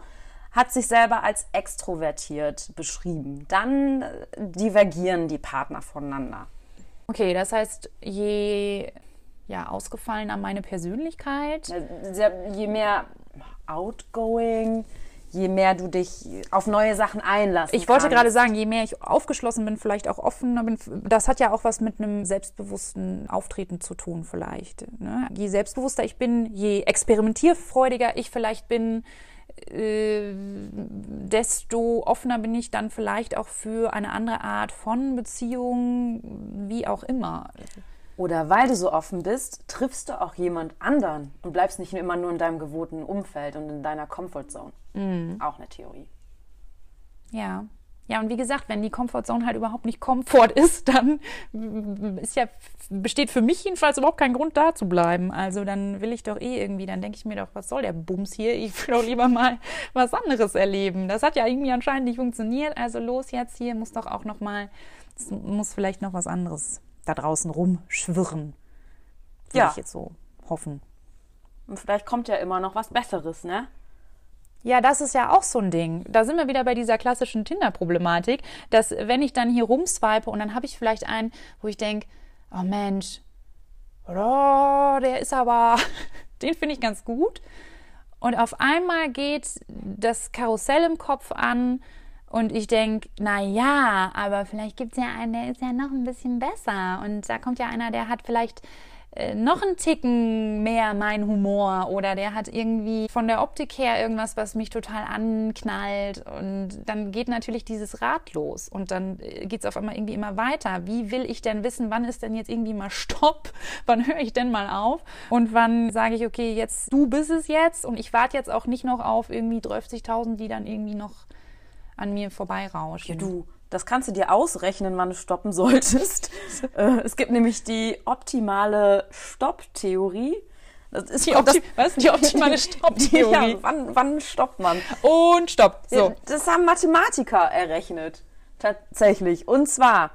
Speaker 2: hat sich selber als extrovertiert beschrieben. Dann äh, divergieren die Partner voneinander.
Speaker 1: Okay, das heißt, je ja, ausgefallener meine Persönlichkeit.
Speaker 2: Je mehr outgoing, je mehr du dich auf neue Sachen einlässt.
Speaker 1: Ich wollte gerade sagen, je mehr ich aufgeschlossen bin, vielleicht auch offener bin, das hat ja auch was mit einem selbstbewussten Auftreten zu tun, vielleicht. Ne? Je selbstbewusster ich bin, je experimentierfreudiger ich vielleicht bin, äh, desto offener bin ich dann vielleicht auch für eine andere Art von Beziehung, wie auch immer.
Speaker 2: Oder weil du so offen bist, triffst du auch jemand anderen und bleibst nicht immer nur in deinem gewohnten Umfeld und in deiner Comfortzone. Mhm. Auch eine Theorie.
Speaker 1: Ja. Ja, und wie gesagt, wenn die Comfortzone halt überhaupt nicht Komfort ist, *laughs* dann ist ja, besteht für mich jedenfalls überhaupt kein Grund, da zu bleiben. Also dann will ich doch eh irgendwie, dann denke ich mir doch, was soll der Bums hier? Ich will doch lieber mal *laughs* was anderes erleben. Das hat ja irgendwie anscheinend nicht funktioniert. Also los jetzt hier, muss doch auch noch mal, muss vielleicht noch was anderes da draußen rumschwirren. Würde ja. ich jetzt so hoffen.
Speaker 2: Und vielleicht kommt ja immer noch was Besseres, ne?
Speaker 1: Ja, das ist ja auch so ein Ding. Da sind wir wieder bei dieser klassischen Tinder-Problematik, dass wenn ich dann hier rumswipe und dann habe ich vielleicht einen, wo ich denke, oh Mensch, oh, der ist aber, *laughs* den finde ich ganz gut. Und auf einmal geht das Karussell im Kopf an und ich denke, na ja, aber vielleicht gibt es ja einen, der ist ja noch ein bisschen besser. Und da kommt ja einer, der hat vielleicht noch einen Ticken mehr mein Humor oder der hat irgendwie von der Optik her irgendwas, was mich total anknallt und dann geht natürlich dieses Rad los und dann äh, geht es auf einmal irgendwie immer weiter. Wie will ich denn wissen, wann ist denn jetzt irgendwie mal Stopp? *laughs* Wann höre ich denn mal auf? Und wann sage ich, okay, jetzt du bist es jetzt und ich warte jetzt auch nicht noch auf irgendwie 30.000, die dann irgendwie noch an mir vorbeirauschen.
Speaker 2: Ja, du, das kannst du dir ausrechnen, wann du stoppen *laughs* solltest. Äh, es gibt nämlich die optimale Stopptheorie.
Speaker 1: Das ist die, Opti das, was? die optimale *laughs* Stopptheorie.
Speaker 2: Ja, wann, wann stoppt man?
Speaker 1: Und stopp. So.
Speaker 2: Das haben Mathematiker errechnet. Tatsächlich. Und zwar,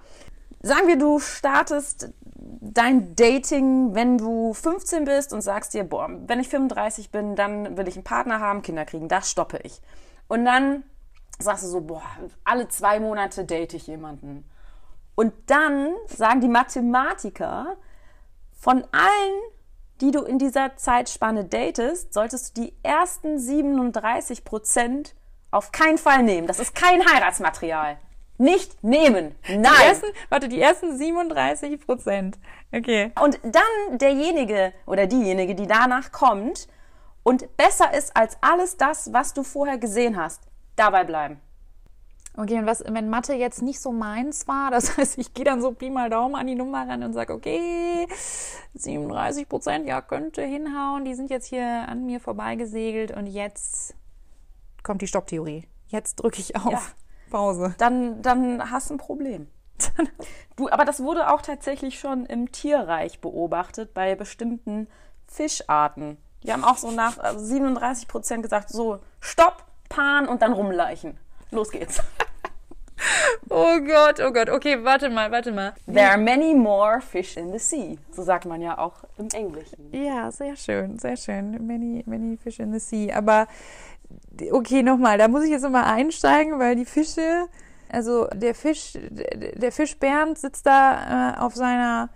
Speaker 2: sagen wir, du startest dein Dating, wenn du 15 bist und sagst dir, boah, wenn ich 35 bin, dann will ich einen Partner haben, Kinder kriegen, das stoppe ich. Und dann sagst du so, boah, alle zwei Monate date ich jemanden. Und dann sagen die Mathematiker, von allen, die du in dieser Zeitspanne datest, solltest du die ersten 37 Prozent auf keinen Fall nehmen. Das ist kein Heiratsmaterial. Nicht nehmen. Nein.
Speaker 1: Die ersten, warte, die ersten 37 Prozent. Okay.
Speaker 2: Und dann derjenige oder diejenige, die danach kommt und besser ist als alles das, was du vorher gesehen hast, dabei bleiben.
Speaker 1: Okay, und was, wenn Mathe jetzt nicht so meins war, das *laughs* heißt, ich gehe dann so Pi mal Daumen an die Nummer ran und sage, okay, 37 Prozent, ja, könnte hinhauen, die sind jetzt hier an mir vorbeigesegelt und jetzt kommt die Stopptheorie. Jetzt drücke ich auf ja. Pause.
Speaker 2: Dann, dann hast du ein Problem. *laughs* du, aber das wurde auch tatsächlich schon im Tierreich beobachtet bei bestimmten Fischarten. Die haben auch so nach 37 also Prozent gesagt, so, stopp, Pan und dann rumleichen. Los geht's. *laughs*
Speaker 1: Oh Gott, oh Gott. Okay, warte mal, warte mal.
Speaker 2: There are many more fish in the sea. So sagt man ja auch im Englischen.
Speaker 1: Ja, sehr schön, sehr schön. Many, many fish in the sea. Aber okay, nochmal, da muss ich jetzt nochmal einsteigen, weil die Fische, also der Fisch, der Fisch Bernd sitzt da äh, auf seiner,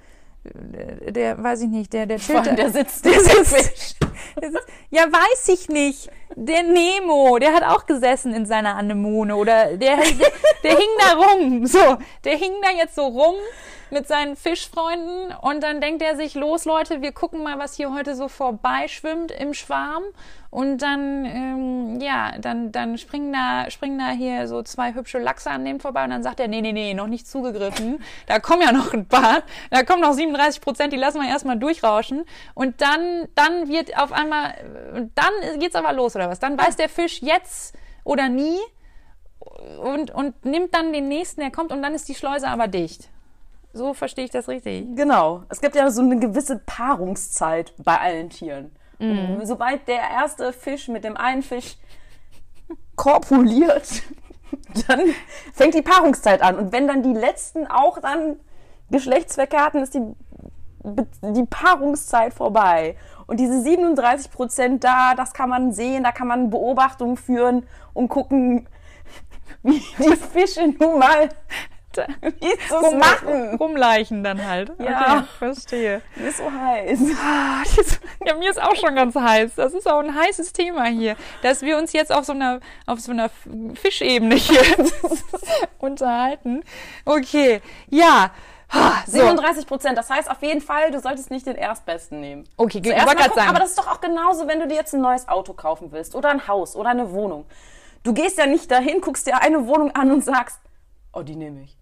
Speaker 1: der, weiß ich nicht, der, der
Speaker 2: chillt. Der sitzt, *laughs* *laughs* der sitzt,
Speaker 1: Das ist, ja, weiß ich nicht. Der Nemo, der hat auch gesessen in seiner Anemone oder der, der, der hing da rum. So, der hing da jetzt so rum mit seinen Fischfreunden und dann denkt er sich, los Leute, wir gucken mal, was hier heute so vorbeischwimmt im Schwarm und dann, ähm, ja, dann, dann springen da, springen da hier so zwei hübsche Lachse an dem vorbei und dann sagt er, nee, nee, nee, noch nicht zugegriffen. Da kommen ja noch ein paar. Da kommen noch 37 Prozent, die lassen wir erstmal durchrauschen. Und dann, dann wird auf einmal, dann geht's aber los oder was? Dann weiß der Fisch jetzt oder nie und, und nimmt dann den nächsten, der kommt und dann ist die Schleuse aber dicht. So verstehe ich das richtig.
Speaker 2: Genau. Es gibt ja so eine gewisse Paarungszeit bei allen Tieren. Mhm. Sobald der erste Fisch mit dem einen Fisch korpuliert, *laughs* dann fängt die Paarungszeit an. Und wenn dann die letzten auch dann Geschlechtsverkehr hatten, ist die, die Paarungszeit vorbei. Und diese 37 Prozent da, das kann man sehen, da kann man Beobachtungen führen und gucken, *laughs* wie die Fische nun mal *laughs*
Speaker 1: Rum, machen. Rumleichen dann halt.
Speaker 2: Ja.
Speaker 1: Okay, verstehe.
Speaker 2: Mir ist so heiß.
Speaker 1: Ah, ja, mir ist auch schon ganz heiß. Das ist auch ein heißes Thema hier, dass wir uns jetzt auf so einer, auf so einer Fischebene hier *laughs* unterhalten. Okay, ja.
Speaker 2: So. 37 Prozent. Das heißt auf jeden Fall, du solltest nicht den Erstbesten nehmen.
Speaker 1: Okay,
Speaker 2: Zuerst mal gucken, sagen. aber das ist doch auch genauso, wenn du dir jetzt ein neues Auto kaufen willst oder ein Haus oder eine Wohnung. Du gehst ja nicht dahin, guckst dir eine Wohnung an und sagst, oh, die nehme ich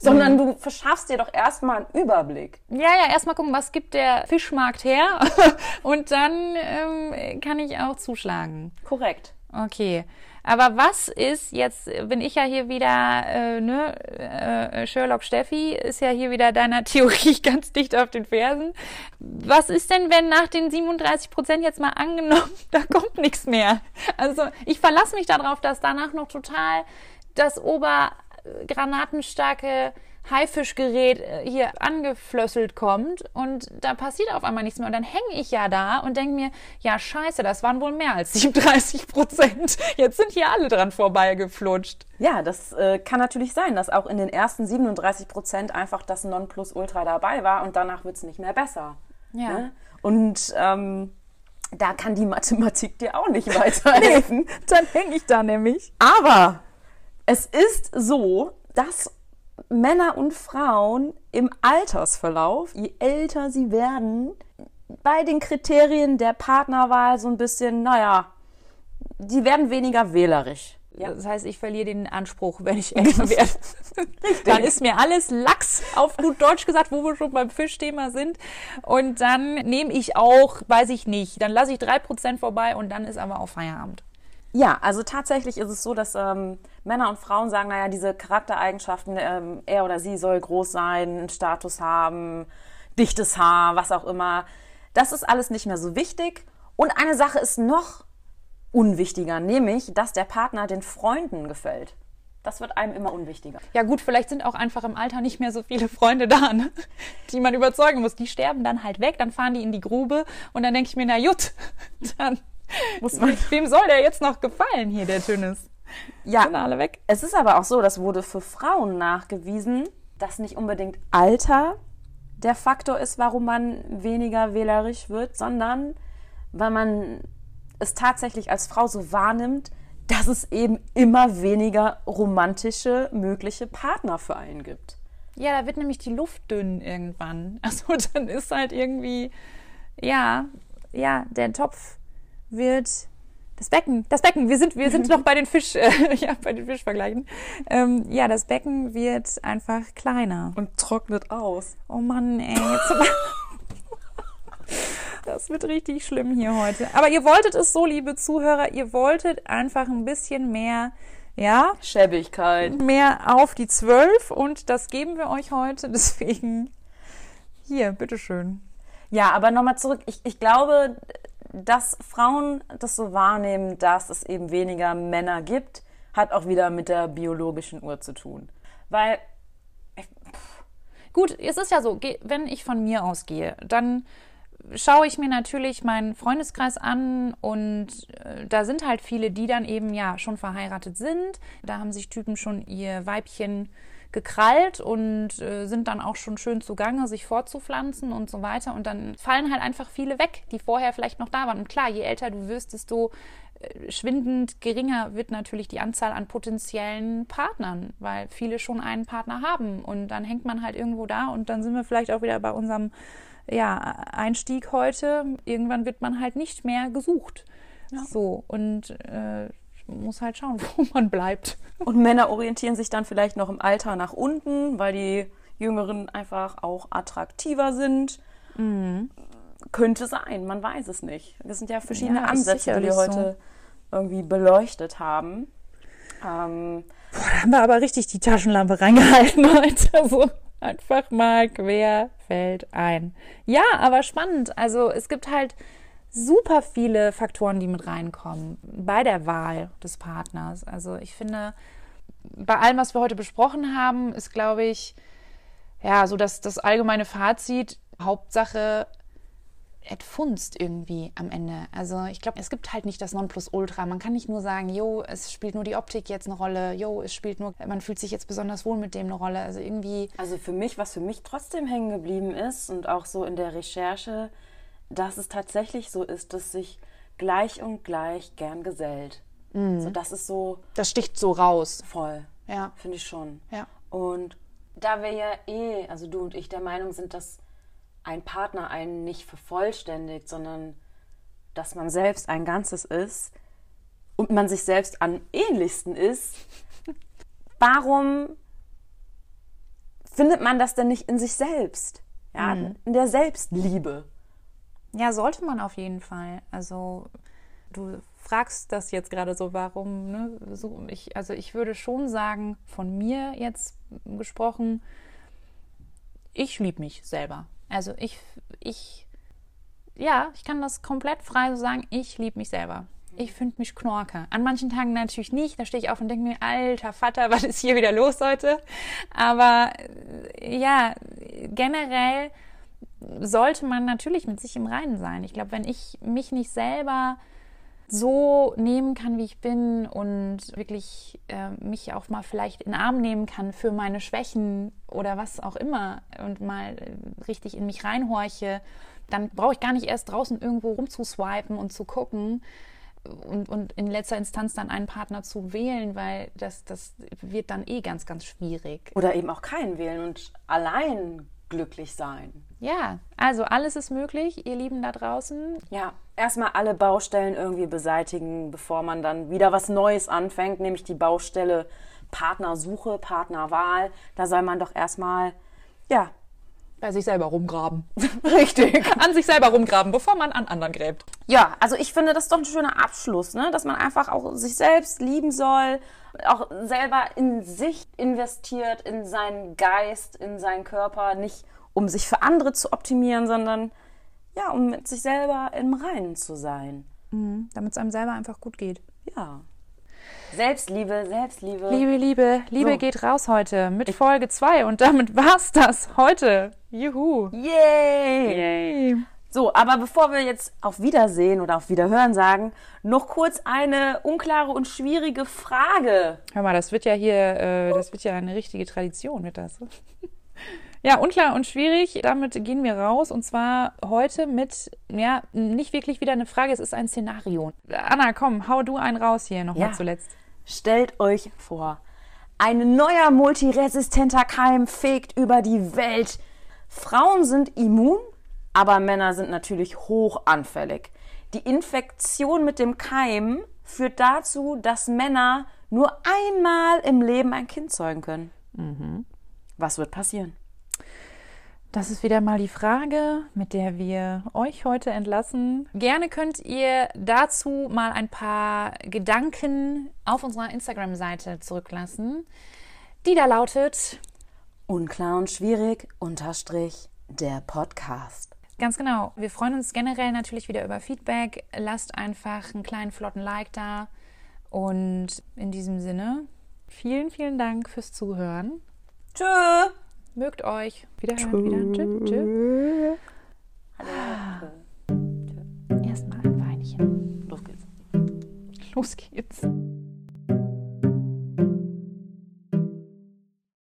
Speaker 2: sondern mhm. du verschaffst dir doch erstmal einen Überblick.
Speaker 1: Ja, ja, erstmal gucken, was gibt der Fischmarkt her *laughs* und dann ähm, kann ich auch zuschlagen.
Speaker 2: Korrekt.
Speaker 1: Okay. Aber was ist jetzt, bin ich ja hier wieder, äh, ne, äh, Sherlock Steffi ist ja hier wieder deiner *laughs* Theorie ganz dicht auf den Fersen. Was ist denn, wenn nach den 37 Prozent jetzt mal angenommen, *laughs* da kommt nichts mehr? Also ich verlasse mich darauf, dass danach noch total das Ober granatenstarke Haifischgerät äh, hier angeflösselt kommt und da passiert auf einmal nichts mehr. Und dann hänge ich ja da und denke mir, ja scheiße, das waren wohl mehr als *laughs* 37 Prozent. Jetzt sind hier alle dran vorbeigeflutscht.
Speaker 2: Ja, das äh, kann natürlich sein, dass auch in den ersten 37 Prozent einfach das Nonplusultra dabei war und danach wird es nicht mehr besser. Ja. Ne? Und ähm, da kann die Mathematik dir auch nicht *laughs* weiterhelfen.
Speaker 1: nee, dann hänge ich da nämlich.
Speaker 2: Aber es ist so, dass Männer und Frauen im Altersverlauf, je älter sie werden, bei den Kriterien der Partnerwahl so ein bisschen, naja, die werden weniger wählerisch.
Speaker 1: Ja. Das heißt, ich verliere den Anspruch, wenn ich älter *laughs* werde. dann ist mir alles Lachs, auf gut Deutsch gesagt, wo wir schon beim Fischthema sind. Und dann nehme ich auch, weiß ich nicht, dann lasse ich drei Prozent vorbei und dann ist aber auch Feierabend.
Speaker 2: Ja, also tatsächlich ist es so, dass ähm, Männer und Frauen sagen, naja, diese Charaktereigenschaften, ähm, er oder sie soll groß sein, einen Status haben, dichtes Haar, was auch immer. Das ist alles nicht mehr so wichtig. Und eine Sache ist noch unwichtiger, nämlich, dass der Partner den Freunden gefällt. Das wird einem immer unwichtiger.
Speaker 1: Ja gut, vielleicht sind auch einfach im Alter nicht mehr so viele Freunde da, ne? die man überzeugen muss. Die sterben dann halt weg, dann fahren die in die Grube und dann denke ich mir, na gut, *laughs* dann *laughs* muss man, wem soll der jetzt noch gefallen hier, der Tünnes?
Speaker 2: Ja, Sind alle weg. Es ist aber auch so, das wurde für Frauen nachgewiesen, dass nicht unbedingt Alter der Faktor ist, warum man weniger wählerisch wird, sondern weil man es tatsächlich als Frau so wahrnimmt, dass es eben immer weniger romantische mögliche Partner für einen gibt.
Speaker 1: Ja, da wird nämlich die Luft dünn irgendwann. *laughs* Also dann ist halt irgendwie, ja, ja, der Topf wird das Becken, das Becken, wir sind, wir sind *laughs* noch bei den Fisch, äh, *laughs* ja, bei den Fischvergleichen. Ähm, ja, das Becken wird einfach kleiner.
Speaker 2: Und trocknet aus.
Speaker 1: Oh Mann, ey, das wird richtig schlimm hier heute. Aber ihr wolltet es so, liebe Zuhörer, ihr wolltet einfach ein bisschen mehr, ja?
Speaker 2: Schäbigkeit.
Speaker 1: Mehr auf die Zwölf und das geben wir euch heute. *laughs* Deswegen hier, bitteschön.
Speaker 2: Ja, aber nochmal zurück. Ich, ich glaube, dass Frauen das so wahrnehmen, dass es eben weniger Männer gibt, hat auch wieder mit der biologischen Uhr zu tun. Weil.
Speaker 1: Gut, es ist ja so, wenn ich von mir ausgehe, dann schaue ich mir natürlich meinen Freundeskreis an und äh, da sind halt viele, die dann eben ja schon verheiratet sind. Da haben sich Typen schon ihr Weibchen gekrallt und äh, sind dann auch schon schön zugange, sich fortzupflanzen und so weiter. Und dann fallen halt einfach viele weg, die vorher vielleicht noch da waren. Und klar, je älter du wirst, desto äh, schwindend geringer wird natürlich die Anzahl an potenziellen Partnern, weil viele schon einen Partner haben. Und dann hängt man halt irgendwo da und dann sind wir vielleicht auch wieder bei unserem ja, Einstieg heute. Irgendwann wird man halt nicht mehr gesucht. Ja. So, und äh, muss halt schauen, *laughs* wo man bleibt.
Speaker 2: Und Männer orientieren sich dann vielleicht noch im Alter nach unten, weil die Jüngeren einfach auch attraktiver sind. Mhm. Könnte sein, man weiß es nicht. Das sind ja verschiedene ja, Ansätze, die wir heute so. irgendwie beleuchtet haben.
Speaker 1: Ähm, Boah, da haben wir aber richtig die Taschenlampe reingehalten *laughs* heute. Also einfach mal quer fällt ein. Ja, aber spannend. Also es gibt halt super viele Faktoren, die mit reinkommen bei der Wahl des Partners. Also ich finde, bei allem, was wir heute besprochen haben, ist, glaube ich, ja, so dass das allgemeine Fazit, Hauptsache, et funst irgendwie am Ende. Also ich glaube, es gibt halt nicht das Nonplusultra. Man kann nicht nur sagen, jo, es spielt nur die Optik jetzt eine Rolle, jo, es spielt nur, man fühlt sich jetzt besonders wohl mit dem eine Rolle. Also irgendwie.
Speaker 2: Also für mich, was für mich trotzdem hängen geblieben ist und auch so in der Recherche, dass es tatsächlich so ist, dass sich gleich und gleich gern gesellt. Mhm. So, das ist so.
Speaker 1: Das sticht so raus.
Speaker 2: Voll. Ja. Finde ich schon.
Speaker 1: Ja.
Speaker 2: Und da wir ja eh, also du und ich der Meinung sind, dass ein Partner einen nicht vervollständigt, sondern dass man selbst ein Ganzes ist und man sich selbst am ähnlichsten ist, *laughs* warum findet man das denn nicht in sich selbst? Ja, mhm. in der Selbstliebe.
Speaker 1: Ja, sollte man auf jeden Fall. Also du fragst das jetzt gerade so, warum, ne? So, ich, also ich würde schon sagen, von mir jetzt gesprochen, ich liebe mich selber. Also ich, ich, ja, ich kann das komplett frei so sagen, ich liebe mich selber. Ich finde mich knorke. An manchen Tagen natürlich nicht. Da stehe ich auf und denke mir, alter Vater, *laughs* was ist hier wieder los heute? Aber ja, generell sollte man natürlich mit sich im Reinen sein. Ich glaube, wenn ich mich nicht selber so nehmen kann, wie ich bin und wirklich äh, mich auch mal vielleicht in den Arm nehmen kann für meine Schwächen oder was auch immer und mal äh, richtig in mich reinhorche, dann brauche ich gar nicht erst draußen irgendwo rumzuswipen und zu gucken und, und in letzter Instanz dann einen Partner zu wählen, weil das, das wird dann eh ganz, ganz schwierig.
Speaker 2: Oder eben auch keinen wählen und allein glücklich sein.
Speaker 1: Ja, also alles ist möglich, ihr Lieben da draußen.
Speaker 2: Ja, erstmal alle Baustellen irgendwie beseitigen, bevor man dann wieder was Neues anfängt, nämlich die Baustelle Partnersuche, Partnerwahl. Da soll man doch erstmal, ja,
Speaker 1: bei sich selber rumgraben. *laughs*
Speaker 2: Richtig.
Speaker 1: an sich selber rumgraben, bevor man an anderen gräbt.
Speaker 2: Ja, also ich finde, das ist doch ein schöner Abschluss, ne? dass man einfach auch sich selbst lieben soll, auch selber in sich investiert, in seinen Geist, in seinen Körper, nicht um sich für andere zu optimieren, sondern ja, um mit sich selber im Reinen zu sein.
Speaker 1: Mhm, Damit es einem selber einfach gut geht.
Speaker 2: Ja. Selbstliebe, Selbstliebe.
Speaker 1: Liebe, Liebe, Liebe so. geht raus heute mit Folge 2 und damit war's das heute. Juhu.
Speaker 2: Yay. Yay. So, aber bevor wir jetzt auf Wiedersehen oder auf Wiederhören sagen, noch kurz eine unklare und schwierige Frage.
Speaker 1: Hör mal, das wird ja hier, äh, das wird ja eine richtige Tradition, wird das. *laughs* Ja, unklar und schwierig. Damit gehen wir raus. Und zwar heute mit, ja, nicht wirklich wieder eine Frage, es ist ein Szenario. Anna, komm, hau du einen raus hier nochmal ja. zuletzt.
Speaker 2: Stellt euch vor, ein neuer multiresistenter Keim fegt über die Welt. Frauen sind immun aber Männer sind natürlich hoch anfällig. Die Infektion mit dem Keim führt dazu, dass Männer nur einmal im Leben ein Kind zeugen können. Mhm. Was wird passieren?
Speaker 1: Das ist wieder mal die Frage, mit der wir euch heute entlassen. Gerne könnt ihr dazu mal ein paar Gedanken auf unserer Instagram-Seite zurücklassen, die da lautet
Speaker 2: Unklar und schwierig unterstrich der Podcast.
Speaker 1: Ganz genau. Wir freuen uns generell natürlich wieder über Feedback. Lasst einfach einen kleinen flotten Like da. Und in diesem Sinne, vielen, vielen Dank fürs Zuhören.
Speaker 2: Tschö.
Speaker 1: Mögt euch. Wiederhören, wieder. Tschö, tschö. Hallo. Erstmal ein Weinchen.
Speaker 2: Los geht's.
Speaker 1: Los geht's.